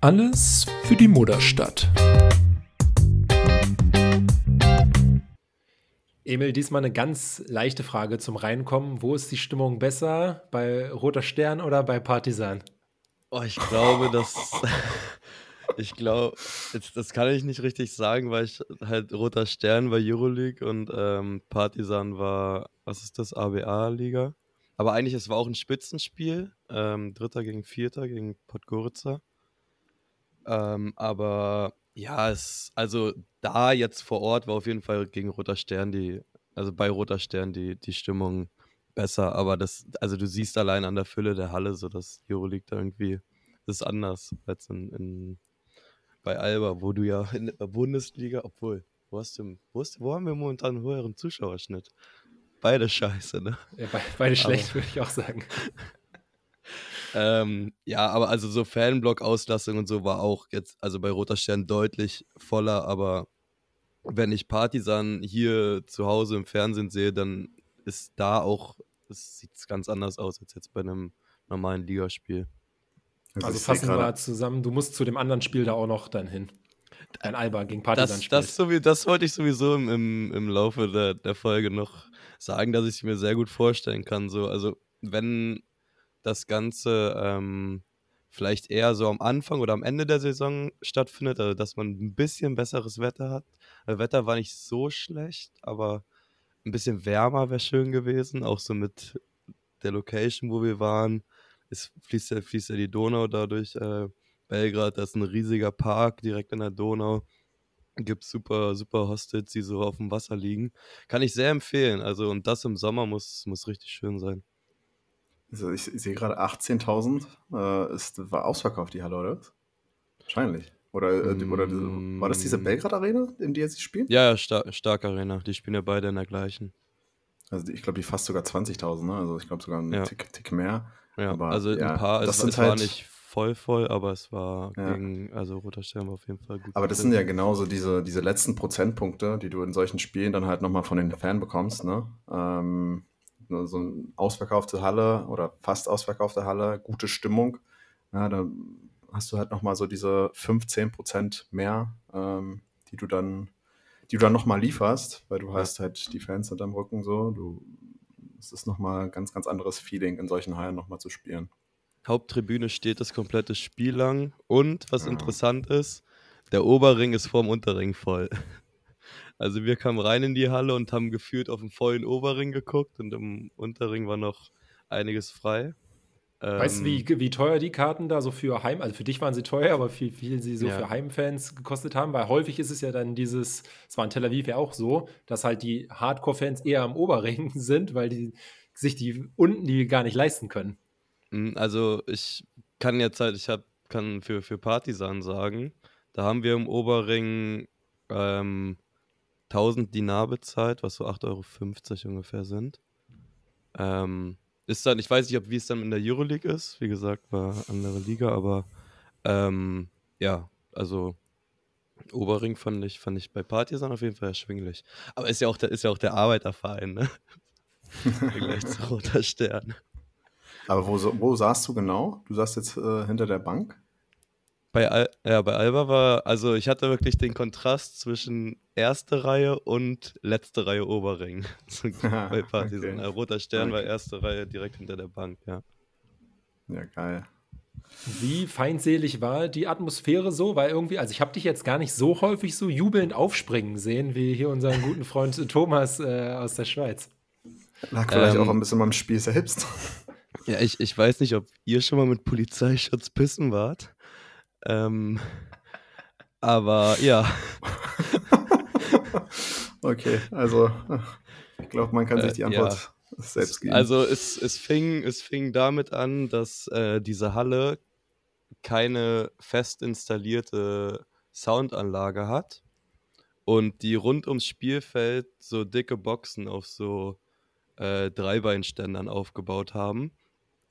Alles für die Mutterstadt. Emil, diesmal eine ganz leichte Frage zum Reinkommen. Wo ist die Stimmung besser? Bei Roter Stern oder bei Partisan? Oh, ich glaube, dass. ich glaube, das kann ich nicht richtig sagen, weil ich halt Roter Stern war Euroleague und ähm, Partisan war, was ist das, ABA-Liga. Aber eigentlich, es war auch ein Spitzenspiel. Ähm, Dritter gegen Vierter gegen Podgorica. Ähm, aber ja, es, also da jetzt vor Ort war auf jeden Fall gegen Roter Stern die, also bei Roter Stern die, die Stimmung besser. Aber das, also du siehst allein an der Fülle der Halle, so dass Euroleague da irgendwie, das ist anders als in, in bei Alba, wo du ja in der Bundesliga, obwohl, wo hast du, wo, hast, wo haben wir momentan einen höheren Zuschauerschnitt? Beide scheiße, ne? Ja, beide schlecht, würde ich auch sagen. Ähm, ja, aber also so Fanblock-Auslastung und so war auch jetzt, also bei Roter Stern deutlich voller, aber wenn ich Partisan hier zu Hause im Fernsehen sehe, dann ist da auch, es sieht ganz anders aus als jetzt bei einem normalen Ligaspiel. Also, also fassen wir mal zusammen, du musst zu dem anderen Spiel da auch noch dann hin. Ein Alba gegen Partisan das, das, so das wollte ich sowieso im, im, im Laufe der, der Folge noch sagen, dass ich es mir sehr gut vorstellen kann. So, also wenn das Ganze ähm, vielleicht eher so am Anfang oder am Ende der Saison stattfindet, also dass man ein bisschen besseres Wetter hat. Das Wetter war nicht so schlecht, aber ein bisschen wärmer wäre schön gewesen, auch so mit der Location, wo wir waren. Es fließt ja, fließt ja die Donau dadurch. Äh, Belgrad, das ist ein riesiger Park direkt an der Donau. Gibt super, super Hostels, die so auf dem Wasser liegen. Kann ich sehr empfehlen. Also, und das im Sommer muss, muss richtig schön sein. Also ich, ich sehe gerade 18.000 äh, ist, war ausverkauft, die Halle, oder? Wahrscheinlich. Oder, äh, oder war das diese mm. Belgrad-Arena, in der sie spielen? Ja, ja, Star Stark Arena. Die spielen ja beide in der gleichen. Also ich glaube, die fast sogar 20.000, ne? Also ich glaube sogar einen ja. Tick, Tick, mehr. Ja, aber, also ja, ein paar, das es, es halt, war nicht voll voll, aber es war ja. gegen, also Roter Stern war auf jeden Fall gut. Aber das sind ja genauso diese, diese letzten Prozentpunkte, die du in solchen Spielen dann halt nochmal von den Fan bekommst, ne? Ähm, so eine ausverkaufte Halle oder fast ausverkaufte Halle, gute Stimmung. Ja, da hast du halt nochmal so diese 15 Prozent mehr, ähm, die du dann, die du dann nochmal lieferst, weil du hast halt die Fans hinterm Rücken so. Du, es ist nochmal ein ganz, ganz anderes Feeling, in solchen Hallen nochmal zu spielen. Haupttribüne steht das komplette Spiel lang und was ja. interessant ist, der Oberring ist vorm Unterring voll. Also wir kamen rein in die Halle und haben gefühlt auf den vollen Oberring geguckt und im Unterring war noch einiges frei. Weißt du, wie, ähm, wie teuer die Karten da so für Heim, also für dich waren sie teuer, aber wie viel sie so ja. für Heimfans gekostet haben? Weil häufig ist es ja dann dieses, es war in Tel Aviv ja auch so, dass halt die Hardcore-Fans eher am Oberring sind, weil die sich die unten die gar nicht leisten können. Hm, also ich kann jetzt halt, ich hab, kann für, für Partisan sagen, da haben wir im Oberring ähm, 1000 Dinar bezahlt, was so 8,50 Euro ungefähr sind. Ähm, ist dann, ich weiß nicht, ob wie es dann in der Euroleague ist. Wie gesagt, war andere Liga, aber ähm, ja, also Oberring fand ich, fand ich bei Partisan auf jeden Fall erschwinglich. Aber ist ja auch der, ist ja auch der Arbeiterverein, ne? Gleich zu Roter Stern. Aber wo, wo saßt du genau? Du saßt jetzt äh, hinter der Bank? Bei, Al ja, bei Alba war, also ich hatte wirklich den Kontrast zwischen erste Reihe und letzte Reihe Oberring. bei Partisan. Okay. Roter Stern okay. war erste Reihe direkt hinter der Bank, ja. Ja, geil. Wie feindselig war die Atmosphäre so? Weil irgendwie, also ich habe dich jetzt gar nicht so häufig so jubelnd aufspringen sehen, wie hier unseren guten Freund Thomas äh, aus der Schweiz. Lag vielleicht ähm, auch ein bisschen beim Spiel selbst. Ja, ich, ich weiß nicht, ob ihr schon mal mit Polizeischutz pissen wart. Ähm, aber ja. okay, also ich glaube, man kann sich die äh, Antwort ja. selbst geben. Also es, es, fing, es fing damit an, dass äh, diese Halle keine fest installierte Soundanlage hat und die rund ums Spielfeld so dicke Boxen auf so äh, Dreibeinständern aufgebaut haben,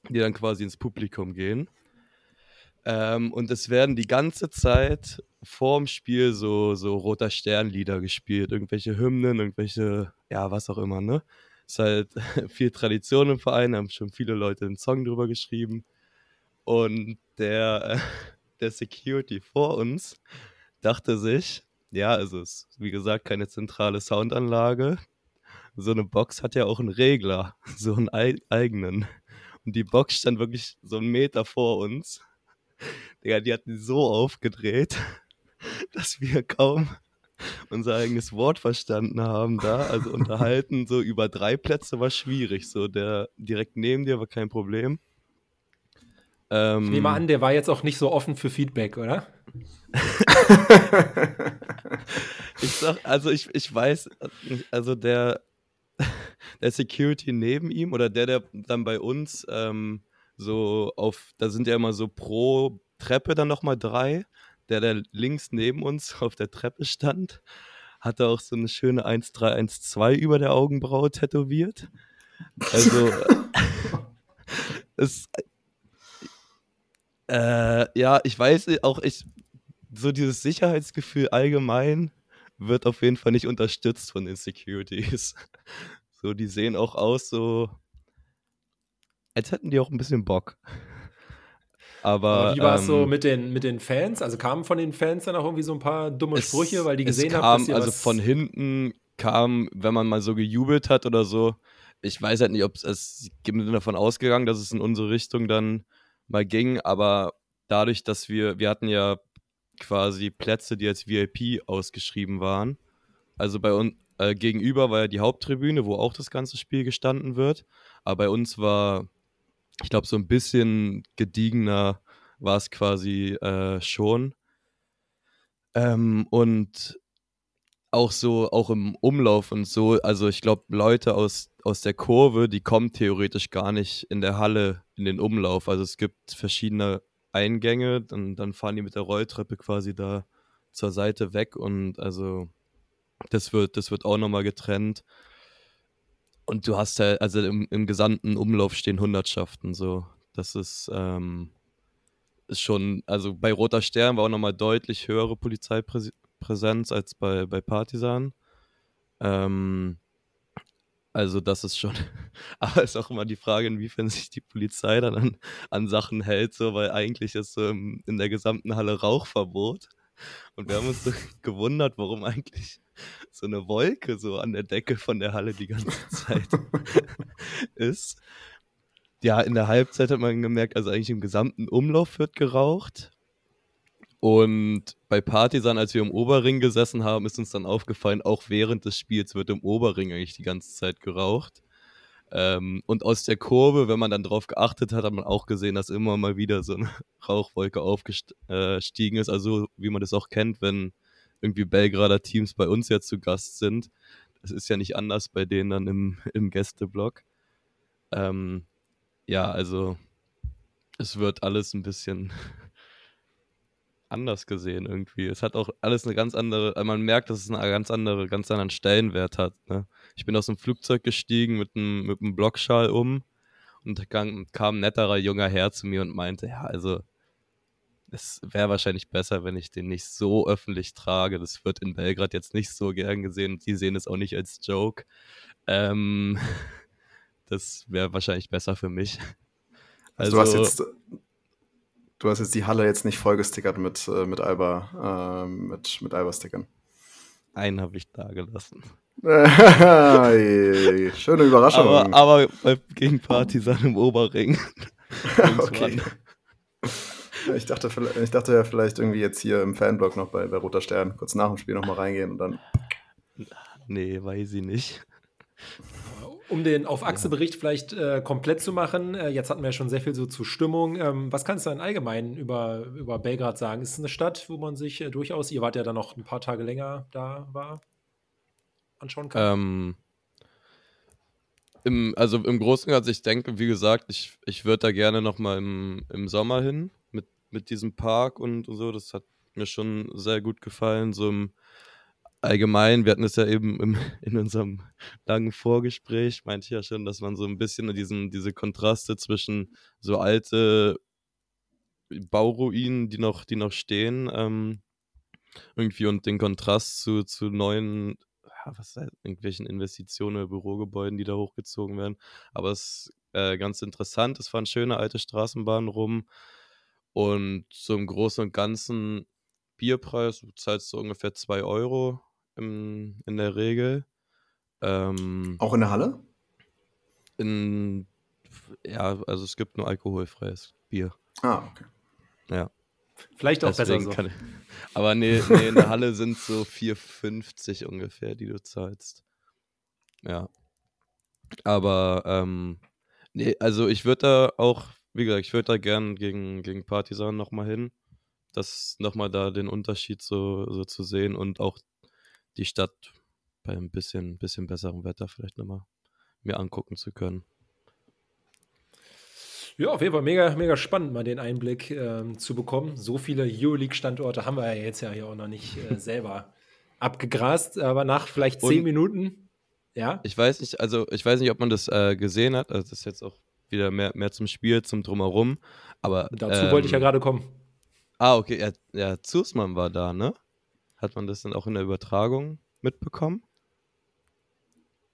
die dann quasi ins Publikum gehen. Ähm, und es werden die ganze Zeit vorm Spiel so, so roter Sternlieder gespielt, irgendwelche Hymnen, irgendwelche, ja, was auch immer, ne? ist halt viel Tradition im Verein, haben schon viele Leute einen Song drüber geschrieben. Und der, der Security vor uns dachte sich, ja, also es ist wie gesagt keine zentrale Soundanlage. So eine Box hat ja auch einen Regler, so einen eigenen. Und die Box stand wirklich so einen Meter vor uns. Digga, die hat die so aufgedreht, dass wir kaum unser eigenes Wort verstanden haben da. Also unterhalten so über drei Plätze war schwierig. So der direkt neben dir war kein Problem. Ähm, ich nehme an, der war jetzt auch nicht so offen für Feedback, oder? ich sag, also ich, ich weiß, also der, der Security neben ihm oder der, der dann bei uns ähm, so auf, da sind ja immer so pro Treppe dann nochmal drei. Der, der links neben uns auf der Treppe stand, hatte auch so eine schöne 1312 über der Augenbraue tätowiert. Also, es, äh, ja, ich weiß auch, ich, so dieses Sicherheitsgefühl allgemein wird auf jeden Fall nicht unterstützt von den Securities. So, die sehen auch aus so, als hätten die auch ein bisschen Bock. Aber, Aber wie war es ähm, so mit den, mit den Fans? Also kamen von den Fans dann auch irgendwie so ein paar dumme es, Sprüche, weil die gesehen haben, dass Also von hinten kam, wenn man mal so gejubelt hat oder so, ich weiß halt nicht, ob es, es bin davon ausgegangen, dass es in unsere Richtung dann mal ging, aber dadurch, dass wir, wir hatten ja quasi Plätze, die als VIP ausgeschrieben waren. Also bei uns äh, gegenüber war ja die Haupttribüne, wo auch das ganze Spiel gestanden wird. Aber bei uns war, ich glaube, so ein bisschen gediegener war es quasi äh, schon. Ähm, und auch so, auch im Umlauf und so, also ich glaube, Leute aus, aus der Kurve, die kommen theoretisch gar nicht in der Halle in den Umlauf. Also es gibt verschiedene Eingänge, dann, dann fahren die mit der Rolltreppe quasi da zur Seite weg und also das wird, das wird auch nochmal getrennt. Und du hast ja, also im, im gesamten Umlauf stehen Hundertschaften, so. Das ist, ähm, ist schon, also bei Roter Stern war auch nochmal deutlich höhere Polizeipräsenz als bei, bei Partisan. Ähm, also das ist schon, aber ist auch immer die Frage, inwiefern sich die Polizei dann an, an Sachen hält, so, weil eigentlich ist so in der gesamten Halle Rauchverbot. Und wir haben uns so gewundert, warum eigentlich so eine Wolke so an der Decke von der Halle die ganze Zeit ist. Ja, in der Halbzeit hat man gemerkt, also eigentlich im gesamten Umlauf wird geraucht. Und bei Partisan, als wir im Oberring gesessen haben, ist uns dann aufgefallen, auch während des Spiels wird im Oberring eigentlich die ganze Zeit geraucht. Ähm, und aus der Kurve, wenn man dann drauf geachtet hat, hat man auch gesehen, dass immer mal wieder so eine Rauchwolke aufgestiegen ist. Also wie man das auch kennt, wenn irgendwie Belgrader Teams bei uns ja zu Gast sind. Das ist ja nicht anders bei denen dann im, im Gästeblock. Ähm, ja, also es wird alles ein bisschen anders gesehen irgendwie. Es hat auch alles eine ganz andere, man merkt, dass es einen ganz andere, ganz anderen Stellenwert hat. Ne? Ich bin aus dem Flugzeug gestiegen mit einem, mit einem Blockschal um und da kam, kam ein netterer junger Herr zu mir und meinte, ja, also es wäre wahrscheinlich besser, wenn ich den nicht so öffentlich trage. Das wird in Belgrad jetzt nicht so gern gesehen. Die sehen es auch nicht als Joke. Ähm, das wäre wahrscheinlich besser für mich. Also, also, du hast jetzt Du hast jetzt die Halle jetzt nicht vollgestickert mit, äh, mit Alba, äh, mit, mit Alba-Stickern. Einen habe ich da gelassen. Schöne Überraschung. Aber, aber gegen Partisan im Oberring. okay. Ich dachte, ich dachte ja vielleicht irgendwie jetzt hier im Fanblog noch bei, bei Roter Stern kurz nach dem Spiel nochmal reingehen und dann. Nee, weiß ich nicht. Um den Auf-Achse-Bericht vielleicht äh, komplett zu machen, äh, jetzt hatten wir ja schon sehr viel so zur Stimmung. Ähm, was kannst du denn allgemein über, über Belgrad sagen? Ist es eine Stadt, wo man sich äh, durchaus, ihr wart ja dann noch ein paar Tage länger da war, anschauen kann? Ähm, im, also im Großen und Ganzen, ich denke, wie gesagt, ich, ich würde da gerne nochmal im, im Sommer hin mit, mit diesem Park und, und so. Das hat mir schon sehr gut gefallen. So im allgemein, wir hatten es ja eben im, in unserem langen Vorgespräch, meinte ich ja schon, dass man so ein bisschen diesen, diese Kontraste zwischen so alte Bauruinen, die noch, die noch stehen, ähm, irgendwie und den Kontrast zu, zu neuen, ja, was heißt, irgendwelchen Investitionen, Bürogebäuden, die da hochgezogen werden. Aber es ist äh, ganz interessant. Es fahren schöne alte Straßenbahnen rum. Und im Großen und Ganzen Bierpreis, du zahlst so ungefähr 2 Euro im, in der Regel. Ähm, Auch in der Halle? In, ja, also es gibt nur alkoholfreies Bier. Ah, okay. Ja. Vielleicht auch Deswegen besser so. Ich, aber nee, nee, in der Halle sind so 4,50 ungefähr, die du zahlst. Ja. Aber, ähm, nee, also ich würde da auch, wie gesagt, ich würde da gern gegen, gegen Partisan nochmal hin. Das nochmal da den Unterschied so, so zu sehen und auch die Stadt bei ein bisschen, bisschen besserem Wetter vielleicht nochmal mir angucken zu können. Ja, auf jeden Fall mega, mega spannend, mal den Einblick ähm, zu bekommen. So viele Euroleague-Standorte haben wir ja jetzt ja hier auch noch nicht äh, selber abgegrast, aber nach vielleicht zehn Und Minuten, ja. Ich weiß nicht, also ich weiß nicht, ob man das äh, gesehen hat. Also das ist jetzt auch wieder mehr, mehr zum Spiel, zum Drumherum. Aber dazu ähm, wollte ich ja ähm, gerade kommen. Ah, okay, ja, ja, Zusmann war da, ne? Hat man das dann auch in der Übertragung mitbekommen?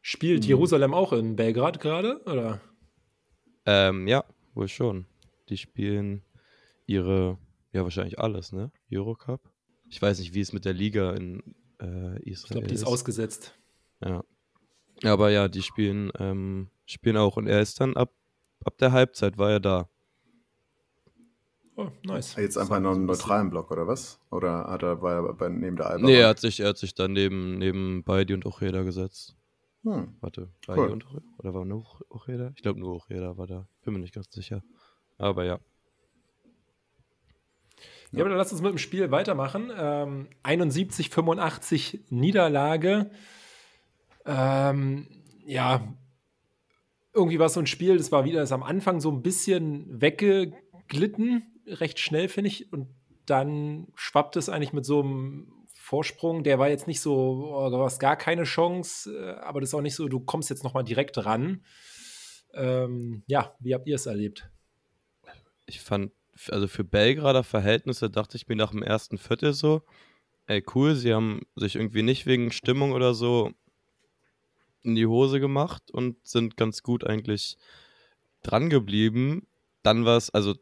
Spielt hm. Jerusalem auch in Belgrad gerade, oder? Ähm, ja, Wohl schon. Die spielen ihre, ja, wahrscheinlich alles, ne? Eurocup. Ich weiß nicht, wie es mit der Liga in äh, Israel ist. Ich glaube, die ist, ist ausgesetzt. Ja. Aber ja, die spielen, ähm, spielen auch. Und er ist dann ab, ab der Halbzeit war er da. Oh, nice. Jetzt einfach nur einen neutralen Block, oder was? Oder hat er bei, bei neben der Alba? Nee, er hat sich, er hat sich dann neben, neben Beidi und Ocheda gesetzt. Hm. Warte, war cool. und oder war nur Ocheda? Ich glaube nur Ocheda war da. Bin mir nicht ganz sicher. Aber ja. Ja, aber dann lass uns mit dem Spiel weitermachen. Ähm, 71, 85 Niederlage. Ähm, ja, irgendwie war es so ein Spiel, das war wieder das am Anfang so ein bisschen weggeglitten, recht schnell, finde ich. Und dann schwappt es eigentlich mit so einem Vorsprung, der war jetzt nicht so, oh, du hast gar keine Chance, äh, aber das ist auch nicht so, du kommst jetzt nochmal direkt ran. Ähm, ja, wie habt ihr es erlebt? Ich fand, also für Belgrader Verhältnisse dachte ich mir nach dem ersten Viertel so, ey cool, sie haben sich irgendwie nicht wegen Stimmung oder so in die Hose gemacht und sind ganz gut eigentlich dran geblieben. Dann war es, also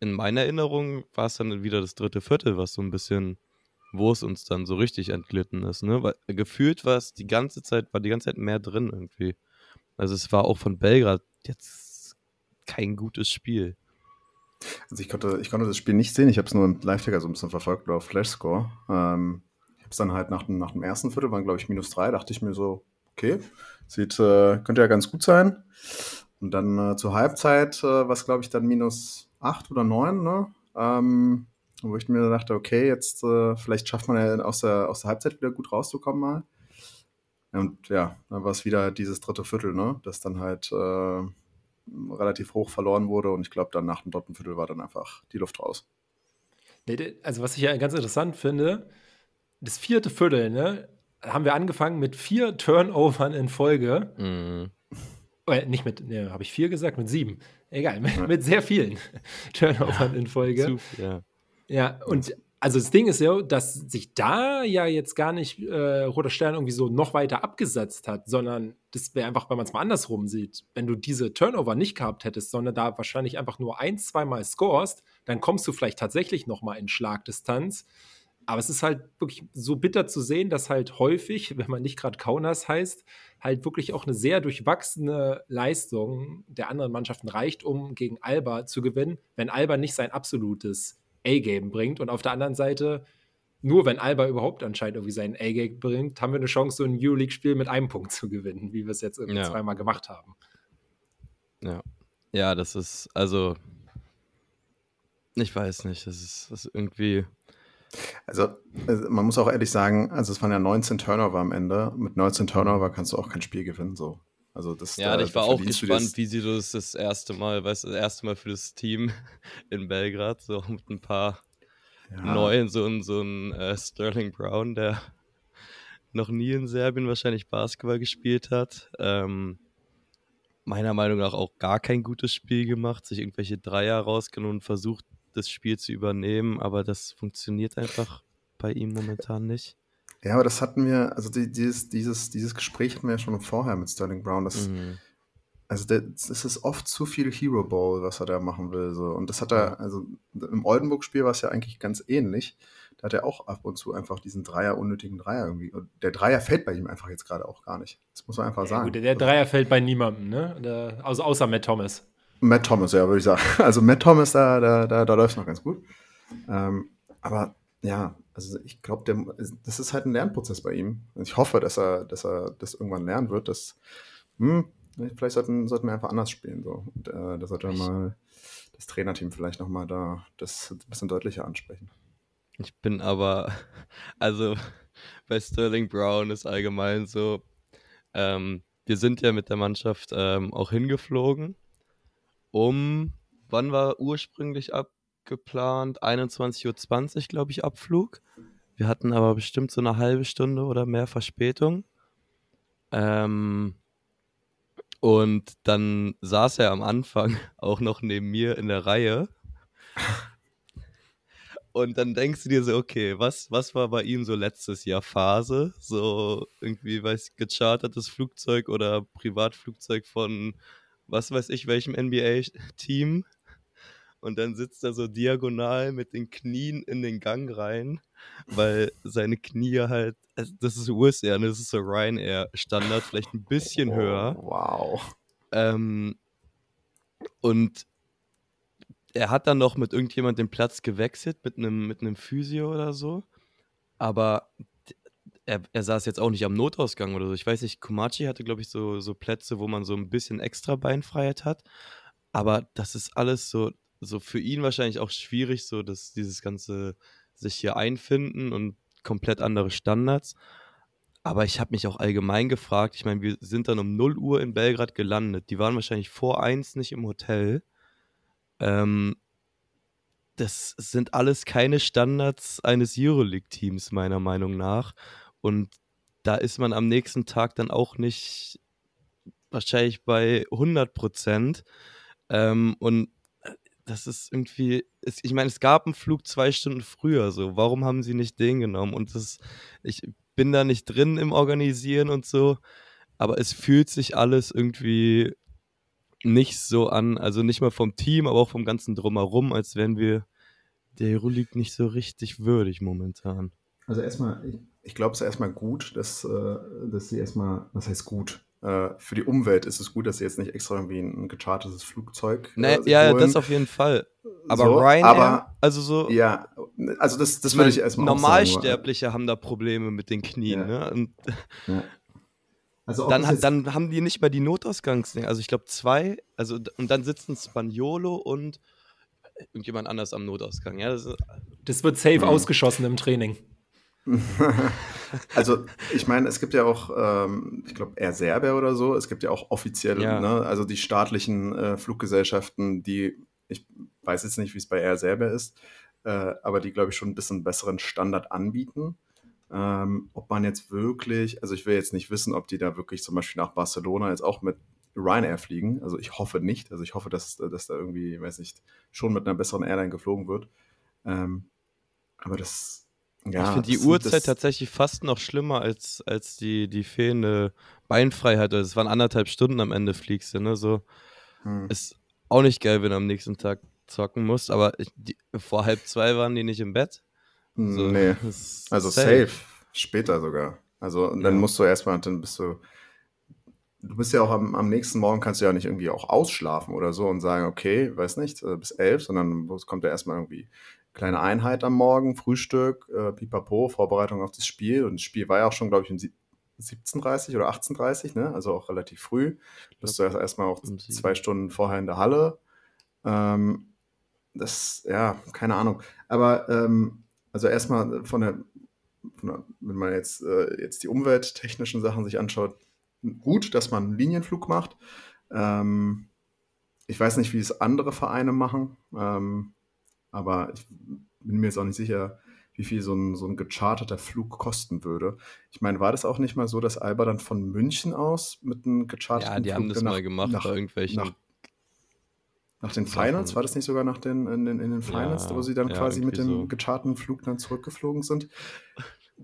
in meiner Erinnerung war es dann wieder das dritte Viertel, was so ein bisschen wo es uns dann so richtig entglitten ist, ne? Weil gefühlt war es die ganze Zeit, war die ganze Zeit mehr drin irgendwie. Also es war auch von Belgrad jetzt kein gutes Spiel. Also ich konnte, ich konnte das Spiel nicht sehen, ich habe es nur im Live-Ticker so ein bisschen verfolgt oder auf Flashscore. Ähm, ich habe es dann halt nach, nach dem ersten Viertel, waren glaube ich minus drei, dachte ich mir so, okay, sieht, äh, könnte ja ganz gut sein. Und dann äh, zur Halbzeit äh, war es glaube ich dann minus acht oder neun, ne? Ähm, wo ich mir dachte, okay, jetzt äh, vielleicht schafft man ja aus der, aus der Halbzeit wieder gut rauszukommen mal. Und ja, dann war es wieder dieses dritte Viertel, ne? Das dann halt äh, relativ hoch verloren wurde und ich glaube, dann nach dem dritten Viertel war dann einfach die Luft raus. Also, was ich ja ganz interessant finde, das vierte Viertel, ne, haben wir angefangen mit vier Turnovern in Folge. Mhm. Äh, nicht mit, ne, habe ich vier gesagt, mit sieben. Egal, mit, mit sehr vielen Turnovern in Folge. Zu, ja. Ja, und also das Ding ist ja, dass sich da ja jetzt gar nicht äh, Roter Stern irgendwie so noch weiter abgesetzt hat, sondern das wäre einfach, wenn man es mal andersrum sieht, wenn du diese Turnover nicht gehabt hättest, sondern da wahrscheinlich einfach nur ein, zweimal scorest, dann kommst du vielleicht tatsächlich noch mal in Schlagdistanz. Aber es ist halt wirklich so bitter zu sehen, dass halt häufig, wenn man nicht gerade Kaunas heißt, halt wirklich auch eine sehr durchwachsene Leistung der anderen Mannschaften reicht, um gegen Alba zu gewinnen, wenn Alba nicht sein absolutes A-Game bringt. Und auf der anderen Seite, nur wenn Alba überhaupt anscheinend irgendwie sein A-Game bringt, haben wir eine Chance, so ein Euroleague-Spiel mit einem Punkt zu gewinnen, wie wir es jetzt irgendwie ja. zweimal gemacht haben. Ja. Ja, das ist, also, ich weiß nicht, das ist, das ist irgendwie. Also, also, man muss auch ehrlich sagen, also es waren ja 19 Turnover am Ende. Mit 19 Turnover kannst du auch kein Spiel gewinnen, so. Also das, ja, da, ich war auch gespannt, wie sie das das erste Mal, weißt du, das erste Mal für das Team in Belgrad, so mit ein paar ja. neuen, so ein, so ein äh, Sterling Brown, der noch nie in Serbien wahrscheinlich Basketball gespielt hat. Ähm, meiner Meinung nach auch gar kein gutes Spiel gemacht, sich irgendwelche Dreier rausgenommen und versucht, das Spiel zu übernehmen, aber das funktioniert einfach bei ihm momentan nicht. Ja, aber das hatten wir, also die, dieses, dieses, dieses Gespräch hatten wir ja schon vorher mit Sterling Brown. Das, mhm. Also das ist oft zu viel Hero Ball, was er da machen will. So. Und das hat er, also im Oldenburg-Spiel war es ja eigentlich ganz ähnlich. Da hat er auch ab und zu einfach diesen Dreier, unnötigen Dreier irgendwie. Und der Dreier fällt bei ihm einfach jetzt gerade auch gar nicht. Das muss man einfach sagen. Ja, gut, der Dreier fällt bei niemandem, ne? Der, also außer Matt Thomas. Matt Thomas, ja, würde ich sagen. Also Matt Thomas, da, da, da, da läuft es noch ganz gut. Ähm, aber ja, also ich glaube, das ist halt ein Lernprozess bei ihm. Und ich hoffe, dass er, dass er das irgendwann lernen wird, dass, hm, vielleicht sollten, sollten wir einfach anders spielen. So. Und, äh, da sollte mal das Trainerteam vielleicht nochmal da das ein bisschen deutlicher ansprechen. Ich bin aber, also bei Sterling Brown ist allgemein so, ähm, wir sind ja mit der Mannschaft ähm, auch hingeflogen, um, wann war ursprünglich abgeplant? 21.20 Uhr, glaube ich, Abflug. Wir hatten aber bestimmt so eine halbe Stunde oder mehr Verspätung. Ähm, und dann saß er am Anfang auch noch neben mir in der Reihe und dann denkst du dir so, okay, was, was war bei ihm so letztes Jahr Phase? So irgendwie, weiß gechartertes Flugzeug oder Privatflugzeug von was weiß ich, welchem NBA-Team. Und dann sitzt er so diagonal mit den Knien in den Gang rein, weil seine Knie halt, das ist US Air, das ist so Ryanair Standard, vielleicht ein bisschen oh, höher. Wow. Ähm, und er hat dann noch mit irgendjemand den Platz gewechselt, mit einem mit Physio oder so. Aber er, er saß jetzt auch nicht am Notausgang oder so. Ich weiß nicht, Kumachi hatte, glaube ich, so, so Plätze, wo man so ein bisschen extra Beinfreiheit hat. Aber das ist alles so, so für ihn wahrscheinlich auch schwierig, so dass dieses ganze sich hier einfinden und komplett andere Standards. Aber ich habe mich auch allgemein gefragt, ich meine, wir sind dann um 0 Uhr in Belgrad gelandet. Die waren wahrscheinlich vor eins nicht im Hotel. Ähm, das sind alles keine Standards eines Euroleague-Teams, meiner Meinung nach. Und da ist man am nächsten Tag dann auch nicht wahrscheinlich bei 100 Prozent. Ähm, und äh, das ist irgendwie, ich meine, es gab einen Flug zwei Stunden früher, so. Warum haben sie nicht den genommen? Und das, ich bin da nicht drin im Organisieren und so, aber es fühlt sich alles irgendwie nicht so an, also nicht mal vom Team, aber auch vom ganzen Drumherum, als wären wir der Euroleague nicht so richtig würdig momentan. Also erstmal, ich, glaube, es ist erstmal gut, dass, äh, dass sie erstmal, was heißt gut? Äh, für die Umwelt ist es gut, dass sie jetzt nicht extra irgendwie ein gechartetes Flugzeug. Nee, äh, ja, holen. das auf jeden Fall. Aber so, Ryanair, aber, also so. Ja, also das, das würde ich erstmal Normalsterbliche sagen, haben da Probleme mit den Knien, ja. ne? Und ja. Also dann, dann haben die nicht mal die Notausgangsdinge. Also ich glaube zwei, also und dann sitzen Spaniolo und irgendjemand anders am Notausgang. Ja, das, das wird safe mhm. ausgeschossen im Training. also ich meine, es gibt ja auch, ähm, ich glaube, Air Serbia oder so, es gibt ja auch offizielle, ja. Ne, also die staatlichen äh, Fluggesellschaften, die, ich weiß jetzt nicht, wie es bei Air Serbia ist, äh, aber die, glaube ich, schon ein bisschen besseren Standard anbieten. Ähm, ob man jetzt wirklich, also ich will jetzt nicht wissen, ob die da wirklich zum Beispiel nach Barcelona jetzt auch mit Ryanair fliegen. Also ich hoffe nicht. Also ich hoffe, dass, dass da irgendwie, weiß nicht, schon mit einer besseren Airline geflogen wird. Ähm, aber das, ja. Ich finde die Uhrzeit tatsächlich fast noch schlimmer als, als die, die fehlende Beinfreiheit. Also es waren anderthalb Stunden am Ende fliegst du, ne? So hm. ist auch nicht geil, wenn du am nächsten Tag zocken musst. Aber ich, die, vor halb zwei waren die nicht im Bett. So, nee. Also safe. safe. Später sogar. Also dann ja. musst du erstmal, dann bist du. Du bist ja auch am, am, nächsten Morgen kannst du ja nicht irgendwie auch ausschlafen oder so und sagen, okay, weiß nicht, äh, bis elf, sondern es kommt ja erstmal irgendwie kleine Einheit am Morgen, Frühstück, äh, pipapo, Vorbereitung auf das Spiel. Und das Spiel war ja auch schon, glaube ich, um 17.30 oder 18.30 ne? Also auch relativ früh. Bist du erstmal auch zwei Stunden vorher in der Halle. Ähm, das, ja, keine Ahnung. Aber ähm, also erstmal von der, von der, wenn man jetzt, äh, jetzt die umwelttechnischen Sachen sich anschaut, gut, dass man einen Linienflug macht. Ähm, ich weiß nicht, wie es andere Vereine machen, ähm, aber ich bin mir jetzt auch nicht sicher, wie viel so ein, so ein gecharterter Flug kosten würde. Ich meine, war das auch nicht mal so, dass Alba dann von München aus mit einem gecharterten Flug Ja, die Flug haben das nach, mal gemacht nach, bei irgendwelchen nach nach den Finals? War das nicht sogar nach den, in, den, in den Finals, ja, wo sie dann ja, quasi mit dem so. gecharten Flug dann zurückgeflogen sind?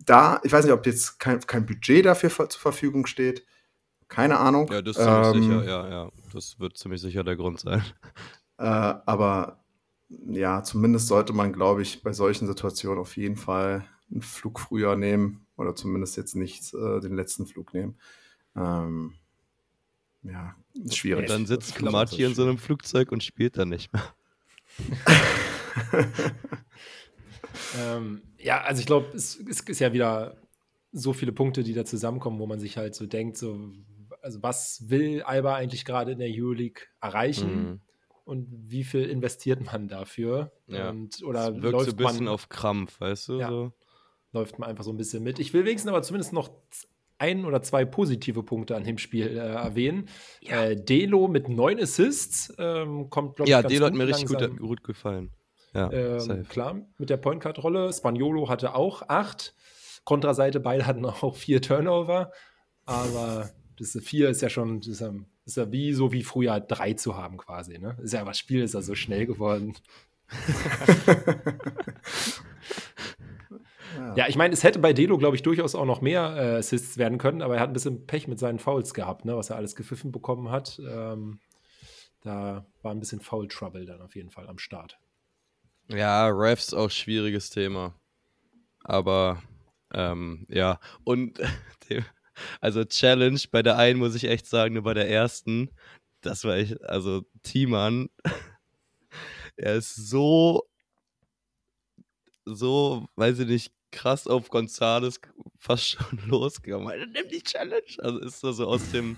da, ich weiß nicht, ob jetzt kein, kein Budget dafür zur Verfügung steht. Keine Ahnung. Ja, das ist ziemlich ähm, sicher, ja, ja. Das wird ziemlich sicher der Grund sein. Äh, aber ja, zumindest sollte man, glaube ich, bei solchen Situationen auf jeden Fall einen Flug früher nehmen oder zumindest jetzt nicht äh, den letzten Flug nehmen. Ähm, ja, ist schwierig. Und dann sitzt Kamati in so einem Flugzeug und spielt dann nicht mehr. ähm, ja, also ich glaube, es, es, ist ja wieder so viele Punkte, die da zusammenkommen, wo man sich halt so denkt, so, also was will Alba eigentlich gerade in der Euroleague erreichen? Mhm. Und wie viel investiert man dafür? Ja. Und, oder es wirkt läuft so ein bisschen man, auf Krampf, weißt du? Ja, so. Läuft man einfach so ein bisschen mit. Ich will wenigstens aber zumindest noch ein oder zwei positive Punkte an dem Spiel äh, erwähnen. Ja. Äh, Delo mit neun Assists ähm, kommt, glaube ich, Ja, Delo hat mir richtig gut, gut, gefallen. Ja, ähm, klar, mit der Point Guard Rolle. Spaniolo hatte auch acht. Kontraseite, beide hatten auch vier Turnover. Aber das vier ist ja schon, das ist ja, das ist ja wie so wie früher drei zu haben quasi. Ne? Ist ja, das Spiel ist ja so schnell geworden. Ja, ich meine, es hätte bei Delo, glaube ich, durchaus auch noch mehr äh, Assists werden können, aber er hat ein bisschen Pech mit seinen Fouls gehabt, ne, was er alles gepfiffen bekommen hat. Ähm, da war ein bisschen Foul Trouble dann auf jeden Fall am Start. Ja, Refs auch schwieriges Thema. Aber ähm, ja, und also Challenge bei der einen muss ich echt sagen, nur bei der ersten, das war echt, also Timan, er ist so, so, weiß ich nicht, krass auf Gonzales fast schon losgegangen. Alter, nimm die Challenge. Also ist er so aus dem,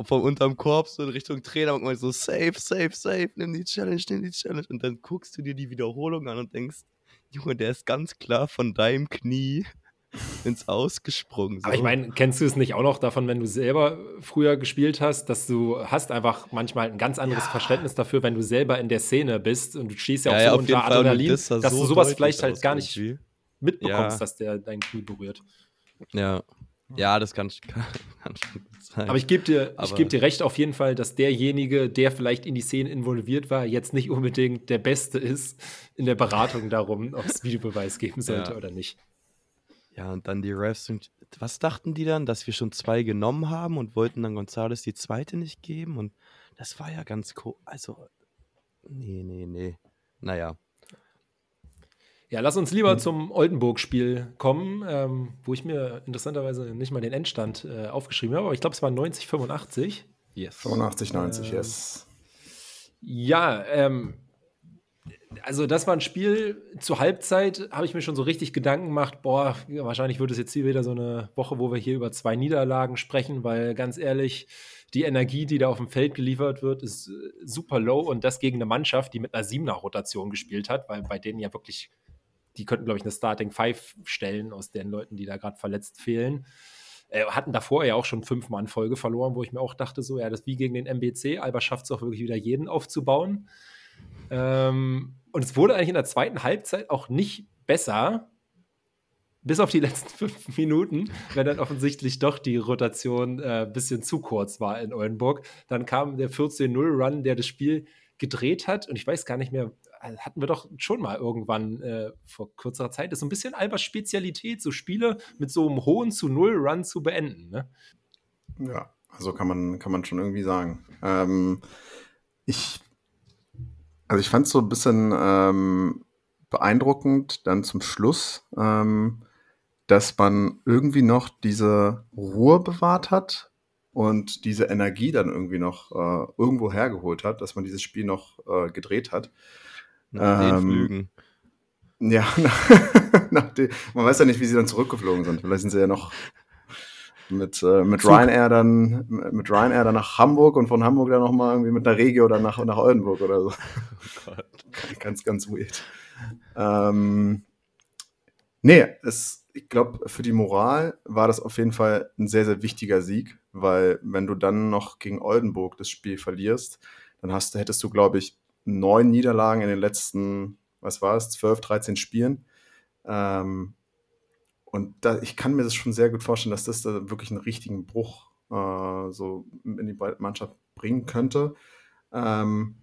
vom unterm Korb so in Richtung Trainer und so, safe, safe, safe, nimm die Challenge, nimm die Challenge. Und dann guckst du dir die Wiederholung an und denkst, Junge, der ist ganz klar von deinem Knie ins Ausgesprungen. So. Aber ich meine, kennst du es nicht auch noch davon, wenn du selber früher gespielt hast, dass du hast einfach manchmal ein ganz anderes ja. Verständnis dafür, wenn du selber in der Szene bist und du stehst ja auch ja, so unter Adrenalin, dass so du sowas vielleicht halt gar nicht irgendwie mitbekommst, ja. dass der dein Knie berührt. Ja. Ja, das kann, kann, kann schon sein. Aber ich gebe dir, geb dir recht auf jeden Fall, dass derjenige, der vielleicht in die Szene involviert war, jetzt nicht unbedingt der Beste ist in der Beratung darum, ob es Videobeweis geben sollte ja. oder nicht. Ja, und dann die Refs. Und was dachten die dann? Dass wir schon zwei genommen haben und wollten dann Gonzales die zweite nicht geben? Und das war ja ganz cool. Also, nee, nee, nee. Naja. Ja, lass uns lieber mhm. zum Oldenburg-Spiel kommen, ähm, wo ich mir interessanterweise nicht mal den Endstand äh, aufgeschrieben habe, aber ich glaube, es war 90, 85. Yes. 85, 90, äh, yes. Ja, ähm, also das war ein Spiel, zur Halbzeit habe ich mir schon so richtig Gedanken gemacht, boah, wahrscheinlich wird es jetzt hier wieder so eine Woche, wo wir hier über zwei Niederlagen sprechen, weil ganz ehrlich, die Energie, die da auf dem Feld geliefert wird, ist äh, super low und das gegen eine Mannschaft, die mit einer Siebener-Rotation gespielt hat, weil bei denen ja wirklich die könnten, glaube ich, eine Starting Five stellen aus den Leuten, die da gerade verletzt fehlen. Äh, hatten davor ja auch schon fünfmal in Folge verloren, wo ich mir auch dachte, so, ja, das wie gegen den MBC. Alba schafft es auch wirklich wieder jeden aufzubauen. Ähm, und es wurde eigentlich in der zweiten Halbzeit auch nicht besser, bis auf die letzten fünf Minuten, wenn dann offensichtlich doch die Rotation ein äh, bisschen zu kurz war in Oldenburg. Dann kam der 14-0-Run, der das Spiel gedreht hat. Und ich weiß gar nicht mehr, äh, hatten wir doch schon mal irgendwann äh, vor kürzerer Zeit. Das ist so ein bisschen Albers Spezialität, so Spiele mit so einem hohen zu Null Run zu beenden. Ne? Ja, also kann man, kann man schon irgendwie sagen. Ähm, ich, also ich fand es so ein bisschen ähm, beeindruckend dann zum Schluss, ähm, dass man irgendwie noch diese Ruhe bewahrt hat und diese Energie dann irgendwie noch äh, irgendwo hergeholt hat, dass man dieses Spiel noch äh, gedreht hat. Nach ähm, den Flügen. Ja, nach, den, man weiß ja nicht, wie sie dann zurückgeflogen sind. Vielleicht sind sie ja noch mit, äh, mit Ryanair dann mit Ryanair dann nach Hamburg und von Hamburg dann nochmal irgendwie mit einer Regio oder nach, nach Oldenburg oder so. Oh ganz, ganz weird. Ähm, nee, es, ich glaube, für die Moral war das auf jeden Fall ein sehr, sehr wichtiger Sieg, weil wenn du dann noch gegen Oldenburg das Spiel verlierst, dann hast, hättest du, glaube ich, neun Niederlagen in den letzten, was war es, 12, 13 Spielen. Ähm, und da, ich kann mir das schon sehr gut vorstellen, dass das da wirklich einen richtigen Bruch äh, so in die Mannschaft bringen könnte. Ähm,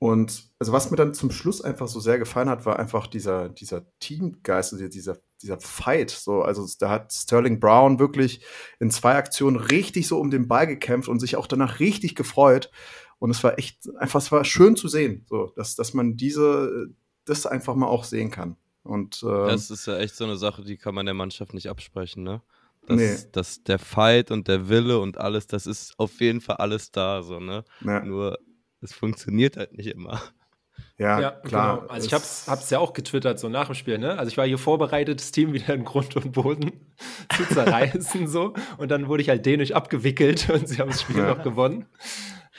Und also was mir dann zum Schluss einfach so sehr gefallen hat, war einfach dieser, dieser Teamgeist, also dieser, dieser Fight. So, also da hat Sterling Brown wirklich in zwei Aktionen richtig so um den Ball gekämpft und sich auch danach richtig gefreut. Und es war echt einfach, es war schön zu sehen, so, dass, dass man diese, das einfach mal auch sehen kann. Und, äh, das ist ja echt so eine Sache, die kann man der Mannschaft nicht absprechen, ne? Das, nee. das, der Fight und der Wille und alles, das ist auf jeden Fall alles da, so, ne? Ja. Nur, es funktioniert halt nicht immer. Ja, ja klar. Genau. Also ich hab's, hab's ja auch getwittert, so nach dem Spiel, ne? Also ich war hier vorbereitet, das Team wieder im Grund und Boden zu zerreißen, so. Und dann wurde ich halt dänisch abgewickelt und sie haben das Spiel ja. noch gewonnen.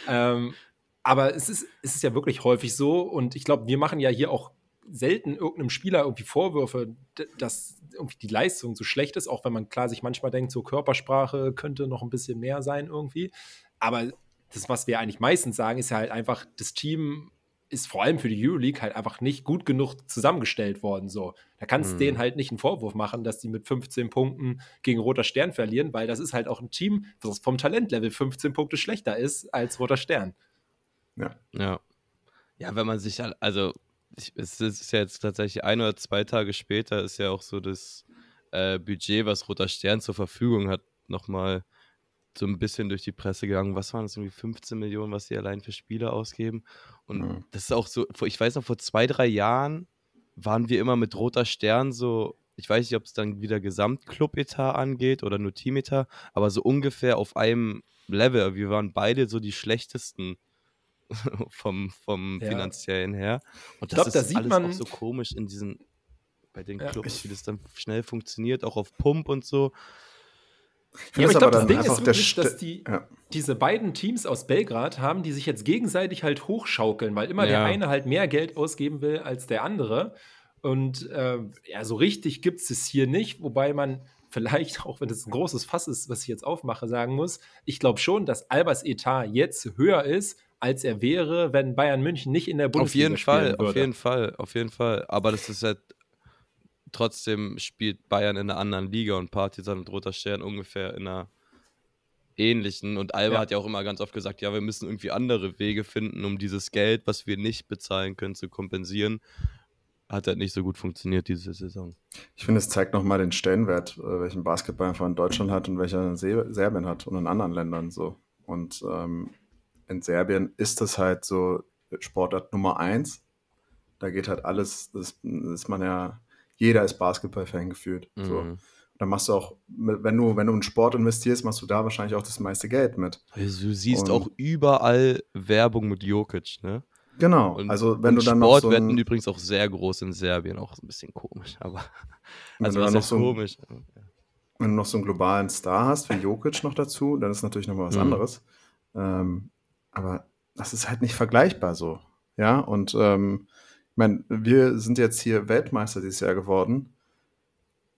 Ähm, aber es ist, es ist ja wirklich häufig so und ich glaube, wir machen ja hier auch selten irgendeinem Spieler irgendwie Vorwürfe, dass irgendwie die Leistung so schlecht ist, auch wenn man klar sich manchmal denkt, so Körpersprache könnte noch ein bisschen mehr sein irgendwie. Aber das, was wir eigentlich meistens sagen, ist ja halt einfach, das Team ist vor allem für die Euroleague halt einfach nicht gut genug zusammengestellt worden. So. Da kannst du mhm. denen halt nicht einen Vorwurf machen, dass die mit 15 Punkten gegen Roter Stern verlieren, weil das ist halt auch ein Team, das vom Talentlevel 15 Punkte schlechter ist als Roter Stern. Ja. Ja. Ja, wenn man sich, also ich, es ist ja jetzt tatsächlich ein oder zwei Tage später, ist ja auch so das äh, Budget, was Roter Stern zur Verfügung hat, nochmal so ein bisschen durch die Presse gegangen. Was waren das irgendwie 15 Millionen, was sie allein für Spiele ausgeben? Und ja. das ist auch so, ich weiß noch, vor zwei, drei Jahren waren wir immer mit Roter Stern so, ich weiß nicht, ob es dann wieder Gesamtclub-Etat angeht oder nur Team-Etat, aber so ungefähr auf einem Level. Wir waren beide so die schlechtesten vom, vom ja. finanziellen her. Und das glaub, ist da alles man auch so komisch in diesen, bei den ja, Clubs, wie das dann schnell funktioniert, auch auf Pump und so. Ja, aber ich glaube, das Ding ist wirklich, dass die, ja. diese beiden Teams aus Belgrad haben, die sich jetzt gegenseitig halt hochschaukeln, weil immer ja. der eine halt mehr Geld ausgeben will als der andere. Und äh, ja, so richtig gibt es es hier nicht, wobei man vielleicht, auch wenn es ein großes Fass ist, was ich jetzt aufmache, sagen muss, ich glaube schon, dass Albers Etat jetzt höher ist, als er wäre, wenn Bayern München nicht in der Bundesliga Auf jeden Fall, würde. auf jeden Fall, auf jeden Fall. Aber das ist halt trotzdem spielt Bayern in einer anderen Liga und Partizan und Roter Stern ungefähr in einer ähnlichen. Und Alba ja. hat ja auch immer ganz oft gesagt, ja, wir müssen irgendwie andere Wege finden, um dieses Geld, was wir nicht bezahlen können, zu kompensieren. Hat halt nicht so gut funktioniert diese Saison. Ich finde, es zeigt nochmal den Stellenwert, äh, welchen Basketball einfach in Deutschland hat und welcher Serbien hat und in anderen Ländern so. Und ähm, in Serbien ist das halt so Sportart Nummer eins. Da geht halt alles, das, ist man ja jeder ist Basketball-Fan gefühlt. Mhm. So. Dann machst du auch, wenn du, wenn du in Sport investierst, machst du da wahrscheinlich auch das meiste Geld mit. Also du siehst und auch überall Werbung mit Jokic, ne? Genau. Und, also wenn du dann noch so ein, übrigens auch sehr groß in Serbien, auch ein bisschen komisch, aber also das ist so komisch. wenn du noch so einen globalen Star hast, wie Jokic noch dazu, dann ist natürlich nochmal was mhm. anderes. Ähm, aber das ist halt nicht vergleichbar so. Ja, und ähm, meine, wir sind jetzt hier Weltmeister dieses Jahr geworden.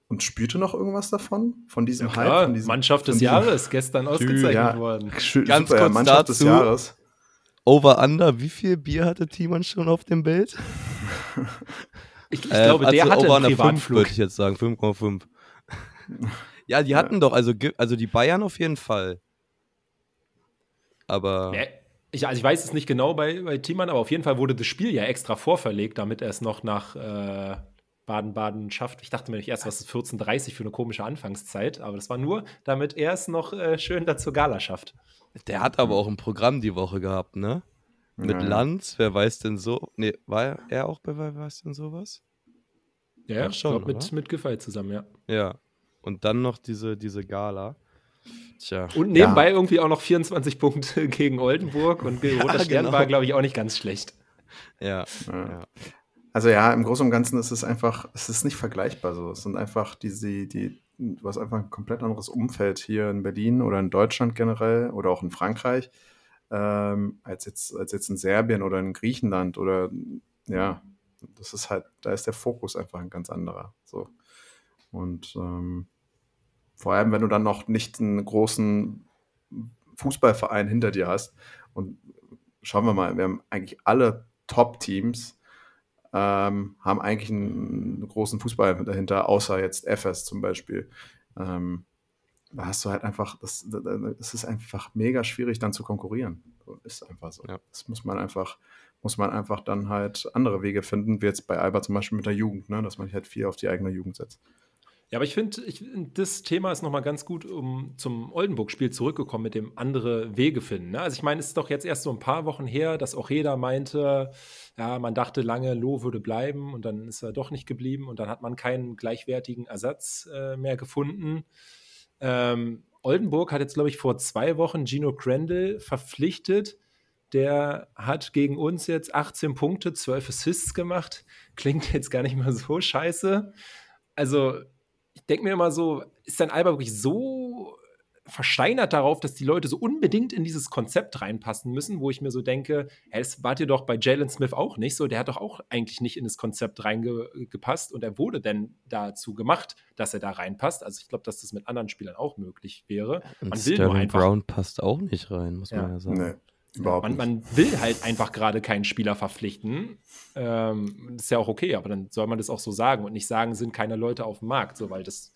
Und spürte noch irgendwas davon? Von diesem ja. Hype? Von diesem, Mannschaft des Jahres, gestern ausgezeichnet ja, worden. Ganz super, kurz Mannschaft dazu, des Jahres. Over Under, wie viel Bier hatte Timon schon auf dem Bild? ich, ich äh, glaube, der also hatte Over einen Privatflug. würde ich jetzt sagen, 5,5. ja, die hatten ja. doch, also, also die Bayern auf jeden Fall. Aber. Ja ich, also ich weiß es nicht genau bei, bei Thiemann, aber auf jeden Fall wurde das Spiel ja extra vorverlegt, damit er es noch nach äh, Baden-Baden schafft. Ich dachte mir nicht erst, was ist 14.30 für eine komische Anfangszeit, aber das war nur, damit er es noch äh, schön dazu Gala schafft. Der hat aber auch ein Programm die Woche gehabt, ne? Mit ja. Lanz, wer weiß denn so? Ne, war er auch bei Wer weiß denn sowas? Ja, Ach, schon, ich glaube mit, mit Giffey zusammen, ja. Ja. Und dann noch diese, diese Gala. Tja. Und nebenbei ja. irgendwie auch noch 24 Punkte gegen Oldenburg und gegen Roter ja, Stern genau. war, glaube ich, auch nicht ganz schlecht. Ja. ja. Also ja, im Großen und Ganzen ist es einfach, es ist nicht vergleichbar so. Es sind einfach diese, die, du hast einfach ein komplett anderes Umfeld hier in Berlin oder in Deutschland generell oder auch in Frankreich, ähm, als, jetzt, als jetzt in Serbien oder in Griechenland oder ja, das ist halt, da ist der Fokus einfach ein ganz anderer. So. Und ähm, vor allem, wenn du dann noch nicht einen großen Fußballverein hinter dir hast. Und schauen wir mal, wir haben eigentlich alle Top-Teams ähm, haben eigentlich einen, großen Fußball dahinter, außer jetzt FS zum Beispiel. Ähm, da hast du halt einfach, das, das ist einfach mega schwierig dann zu konkurrieren. Ist einfach so. Ja. Das muss man einfach, muss man einfach dann halt andere Wege finden, wie jetzt bei Alba zum Beispiel mit der Jugend, ne? dass man halt viel auf die eigene Jugend setzt. Ja, aber ich finde, das Thema ist nochmal ganz gut um zum Oldenburg-Spiel zurückgekommen mit dem andere Wege finden. Ne? Also ich meine, es ist doch jetzt erst so ein paar Wochen her, dass auch jeder meinte, ja, man dachte lange, Loh würde bleiben und dann ist er doch nicht geblieben und dann hat man keinen gleichwertigen Ersatz äh, mehr gefunden. Ähm, Oldenburg hat jetzt, glaube ich, vor zwei Wochen Gino Crandall verpflichtet. Der hat gegen uns jetzt 18 Punkte, 12 Assists gemacht. Klingt jetzt gar nicht mal so scheiße. Also ich denke mir immer so, ist dein Alba wirklich so versteinert darauf, dass die Leute so unbedingt in dieses Konzept reinpassen müssen, wo ich mir so denke, hey, das wart ihr doch bei Jalen Smith auch nicht so, der hat doch auch eigentlich nicht in das Konzept reingepasst und er wurde denn dazu gemacht, dass er da reinpasst. Also ich glaube, dass das mit anderen Spielern auch möglich wäre. Man und will Sterling nur einfach, Brown passt auch nicht rein, muss ja. man ja sagen. Nee. Überhaupt man, man, will halt einfach gerade keinen Spieler verpflichten. Ähm, das ist ja auch okay, aber dann soll man das auch so sagen und nicht sagen, sind keine Leute auf dem Markt, so, weil das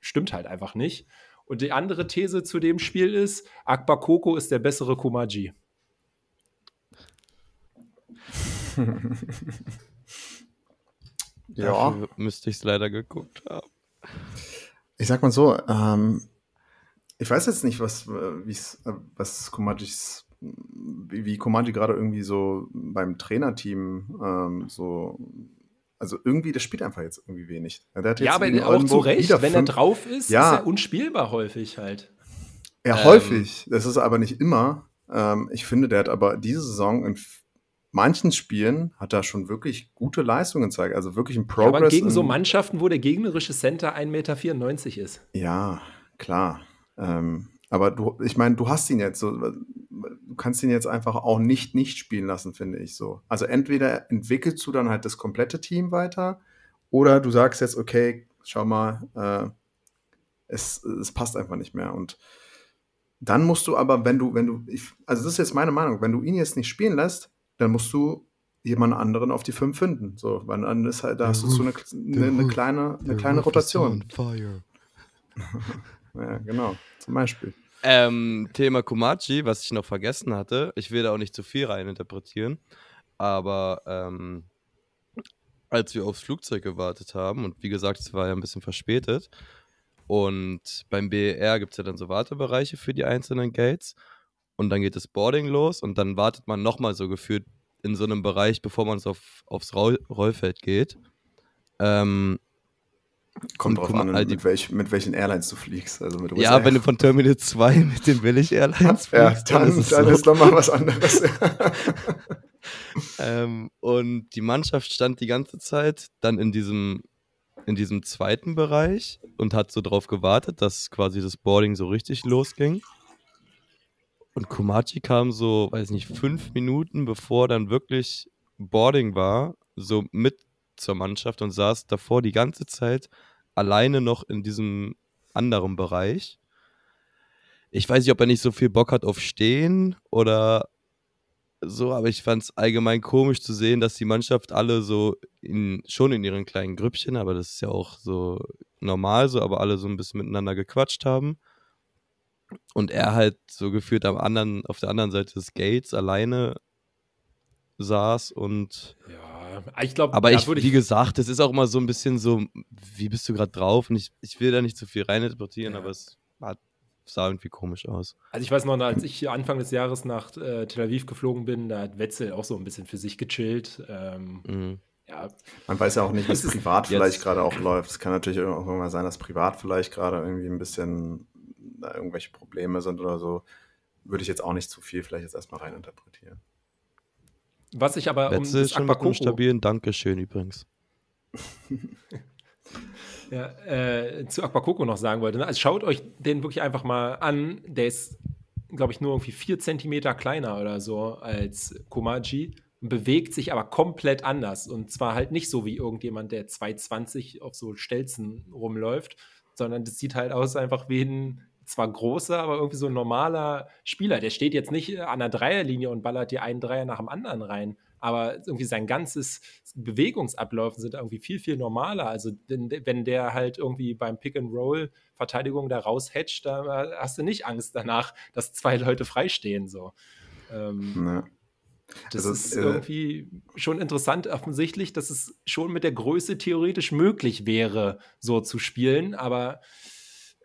stimmt halt einfach nicht. Und die andere These zu dem Spiel ist, Akbar Koko ist der bessere Kumaji. ja. Dafür müsste ich es leider geguckt haben. Ich sag mal so, ähm, ich weiß jetzt nicht, was, äh, was Komajis wie, Komandi gerade irgendwie so beim Trainerteam ähm, so also irgendwie, das spielt einfach jetzt irgendwie wenig. ja, aber auch zu Recht, wenn er drauf ist, ja. ist er unspielbar häufig halt. Ja, ähm. häufig. Das ist aber nicht immer. Ähm, ich finde, der hat aber diese Saison in manchen Spielen hat er schon wirklich gute Leistungen gezeigt. Also wirklich ein Progress. Ja, aber gegen so Mannschaften, wo der gegnerische Center 1,94 Meter ist. Ja, klar. Ähm, aber du, ich meine, du hast ihn jetzt so, du kannst ihn jetzt einfach auch nicht nicht spielen lassen, finde ich so. Also entweder entwickelst du dann halt das komplette Team weiter oder du sagst jetzt, okay, schau mal, äh, es, es passt einfach nicht mehr. Und dann musst du aber, wenn du, wenn du, ich, also das ist jetzt meine Meinung, wenn du ihn jetzt nicht spielen lässt, dann musst du jemand anderen auf die fünf finden. So, weil dann ist halt, da hast du so eine, eine, eine kleine, eine kleine Rotation. ja, genau, zum Beispiel. Ähm, Thema Komachi, was ich noch vergessen hatte, ich will da auch nicht zu viel reininterpretieren, aber ähm, als wir aufs Flugzeug gewartet haben, und wie gesagt, es war ja ein bisschen verspätet, und beim BER gibt es ja dann so Wartebereiche für die einzelnen Gates, und dann geht das Boarding los, und dann wartet man nochmal so gefühlt in so einem Bereich, bevor man so auf, aufs Rollfeld geht. Ähm, Kommt drauf an, mit, welch, mit, welchen Airlines du fliegst. Also mit ja, wenn du von Terminal 2 mit den Billig-Airlines fliegst, ja, dann, dann, ist, dann so. ist nochmal was anderes. ähm, und die Mannschaft stand die ganze Zeit dann in diesem, in diesem zweiten Bereich und hat so drauf gewartet, dass quasi das Boarding so richtig losging. Und Komachi kam so, weiß nicht, fünf Minuten bevor dann wirklich Boarding war, so mit zur Mannschaft und saß davor die ganze Zeit alleine noch in diesem anderen Bereich. Ich weiß nicht, ob er nicht so viel Bock hat auf Stehen oder so, aber ich fand es allgemein komisch zu sehen, dass die Mannschaft alle so in, schon in ihren kleinen Grüppchen, aber das ist ja auch so normal so, aber alle so ein bisschen miteinander gequatscht haben. Und er halt so gefühlt am anderen, auf der anderen Seite des Gates alleine saß und ja ich glaube, aber ich, wie gesagt, es ist auch immer so ein bisschen so, wie bist du gerade drauf? Und ich, ich will da nicht zu viel reininterpretieren, ja. aber es hat, sah irgendwie komisch aus. Also ich weiß noch, als ich Anfang des Jahres nach äh, Tel Aviv geflogen bin, da hat Wetzel auch so ein bisschen für sich gechillt. Ähm, mhm. Ja. Man weiß ja auch nicht, was privat vielleicht gerade auch läuft. Es kann natürlich auch irgendwann sein, dass privat vielleicht gerade irgendwie ein bisschen da irgendwelche Probleme sind oder so. Würde ich jetzt auch nicht zu viel vielleicht jetzt erstmal reininterpretieren. Was ich aber Letzte um das schon mit stabilen Dankeschön übrigens. ja, äh, zu Aquacoco noch sagen wollte. Ne? Also schaut euch den wirklich einfach mal an. Der ist, glaube ich, nur irgendwie vier Zentimeter kleiner oder so als Komaji bewegt sich aber komplett anders. Und zwar halt nicht so wie irgendjemand, der 220 auf so Stelzen rumläuft, sondern das sieht halt aus einfach wie ein zwar großer, aber irgendwie so ein normaler Spieler. Der steht jetzt nicht an der Dreierlinie und ballert dir einen Dreier nach dem anderen rein, aber irgendwie sein ganzes Bewegungsablaufen sind irgendwie viel, viel normaler. Also wenn, wenn der halt irgendwie beim Pick and Roll Verteidigung da raushatcht, da hast du nicht Angst danach, dass zwei Leute freistehen. So. Ähm, ja. Das also, ist äh, irgendwie schon interessant, offensichtlich, dass es schon mit der Größe theoretisch möglich wäre, so zu spielen. Aber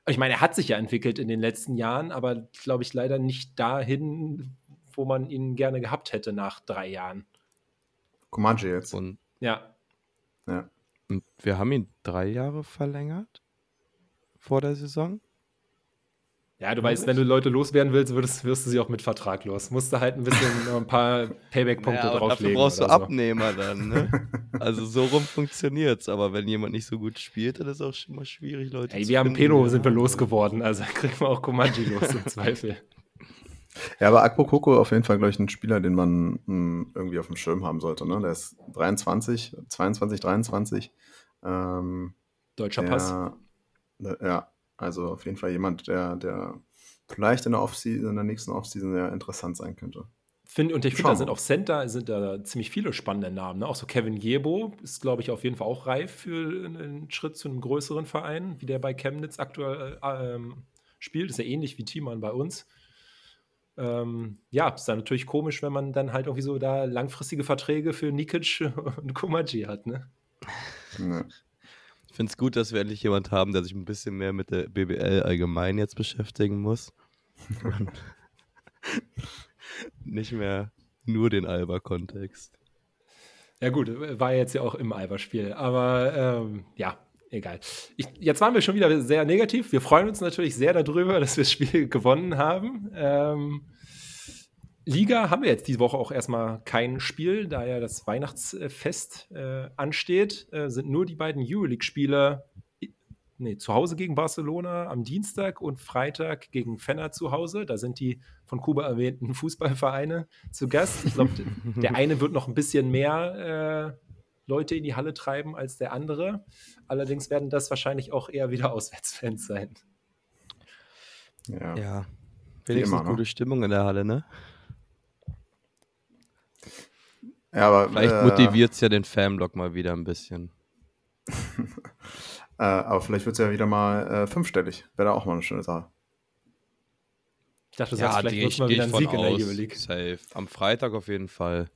ich meine, er hat sich ja entwickelt in den letzten Jahren, aber glaube ich leider nicht dahin, wo man ihn gerne gehabt hätte nach drei Jahren. Comanche jetzt. Und, ja. Ja. Und wir haben ihn drei Jahre verlängert vor der Saison. Ja, du weißt, wenn du Leute loswerden willst, würdest, wirst du sie auch mit Vertrag los. Musst du halt ein bisschen ein paar Payback-Punkte ja, drauflegen. Dafür brauchst du so. Abnehmer dann, ne? also so rum funktioniert's. Aber wenn jemand nicht so gut spielt, dann ist es auch immer schwierig, Leute Ey, wir haben Peno, sind wir losgeworden. Also kriegen wir auch Komanji los im Zweifel. Ja, aber Akpo Koko auf jeden Fall, glaube ich, ein Spieler, den man mh, hm, irgendwie auf dem Schirm haben sollte. Ne? Der ist 23, 22, 23. Ähm, Deutscher der, Pass. Ja, also auf jeden Fall jemand, der, der vielleicht in der, Offseason, in der nächsten Offseason sehr interessant sein könnte. Find, und ich finde, da sind auf Center sind da ziemlich viele spannende Namen. Ne? Auch so Kevin Jebo ist, glaube ich, auf jeden Fall auch reif für einen Schritt zu einem größeren Verein, wie der bei Chemnitz aktuell äh, ähm, spielt. Ist ja ähnlich wie Thiemann bei uns. Ähm, ja, ist dann natürlich komisch, wenn man dann halt irgendwie so da langfristige Verträge für Nikic und Komaji hat, ne? Ja. Ich finde es gut, dass wir endlich jemand haben, der sich ein bisschen mehr mit der BBL allgemein jetzt beschäftigen muss. Nicht mehr nur den Alba-Kontext. Ja, gut, war jetzt ja auch im Alba-Spiel. Aber ähm, ja, egal. Ich, jetzt waren wir schon wieder sehr negativ. Wir freuen uns natürlich sehr darüber, dass wir das Spiel gewonnen haben. Ähm, Liga haben wir jetzt diese Woche auch erstmal kein Spiel, da ja das Weihnachtsfest äh, ansteht. Äh, sind nur die beiden Euroleague-Spiele nee, zu Hause gegen Barcelona am Dienstag und Freitag gegen Fenner zu Hause. Da sind die von Kuba erwähnten Fußballvereine zu Gast. Ich glaube, der eine wird noch ein bisschen mehr äh, Leute in die Halle treiben als der andere. Allerdings werden das wahrscheinlich auch eher wieder Auswärtsfans sein. Ja. ja. Wenigstens immer, ne? gute Stimmung in der Halle, ne? Ja, aber, vielleicht äh, motiviert es ja den Fanblock mal wieder ein bisschen. äh, aber vielleicht wird es ja wieder mal äh, fünfstellig. Wäre da auch mal eine schöne Sache. Ich dachte, du ja, sagst, vielleicht wird mal wieder ein Sieg aus. in der Euroleague. Safe. Am Freitag auf jeden Fall.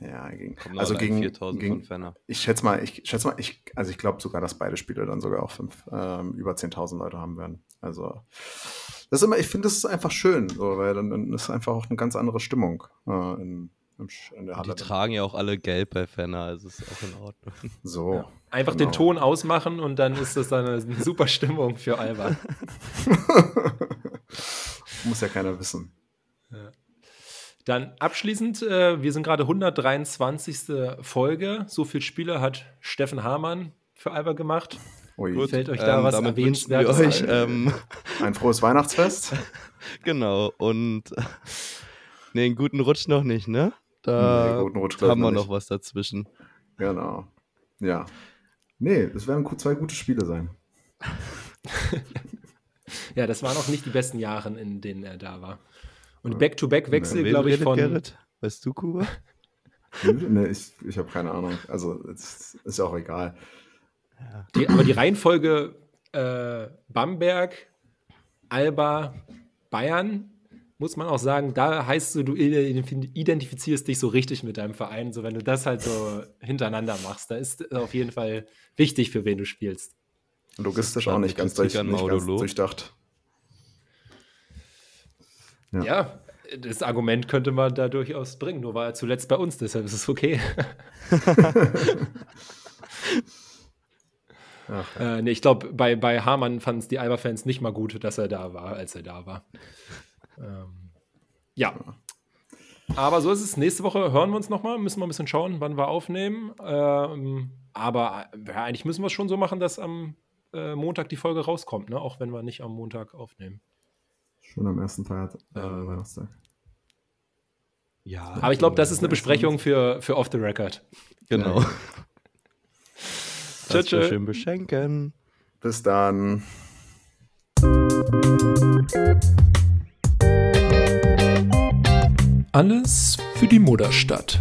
Ja, gegen, also gegen, gegen ich schätze mal, ich schätze mal, ich, also ich glaube sogar, dass beide Spiele dann sogar auch fünf, ähm, über 10.000 Leute haben werden. Also das ist immer, ich finde, das ist einfach schön, so, weil dann, dann, ist einfach auch eine ganz andere Stimmung äh, in. Die tragen ja auch alle gelb bei Fenner, also ist auch in Ordnung. So. Ja. Einfach genau. den Ton ausmachen und dann ist das eine, eine super Stimmung für Alba. Muss ja keiner wissen. Ja. Dann abschließend, äh, wir sind gerade 123. Folge. So viele Spiele hat Steffen Hamann für Alba gemacht. Ui. Gut, Fällt euch da ähm, was erwähnenswertes euch, ähm, Ein frohes Weihnachtsfest. genau, und nee, einen guten Rutsch noch nicht, ne? Da nee, haben wir noch was dazwischen. Genau. Ja. Nee, es werden zwei gute Spiele sein. ja, das waren auch nicht die besten Jahre, in denen er da war. Und Back-to-Back-Wechsel, glaube ich, von. Gerrit? Weißt du, Kuba? nee, ich, ich habe keine Ahnung. Also, es ist ja auch egal. Die, aber die Reihenfolge äh, Bamberg, Alba, Bayern, muss man auch sagen, da heißt du, du identifizierst dich so richtig mit deinem Verein. So, wenn du das halt so hintereinander machst, da ist auf jeden Fall wichtig, für wen du spielst. Logistisch auch nicht ganz, durch, nicht ganz durchdacht. Ja. ja. das Argument könnte man da durchaus bringen, nur war er zuletzt bei uns, deshalb ist es okay. Ach, äh, nee, ich glaube, bei, bei Hamann fanden es die Alba-Fans nicht mal gut, dass er da war, als er da war. Ähm, ja. Aber so ist es. Nächste Woche hören wir uns nochmal. Müssen wir ein bisschen schauen, wann wir aufnehmen. Ähm, aber ja, eigentlich müssen wir es schon so machen, dass am äh, Montag die Folge rauskommt, ne? auch wenn wir nicht am Montag aufnehmen. Schon am ersten Tag, äh, Weihnachtstag. Ja. Aber ich glaube, das ist eine Besprechung für, für Off the Record. Genau. Tschüss. Schön beschenken. Bis dann. Alles für die Mutterstadt.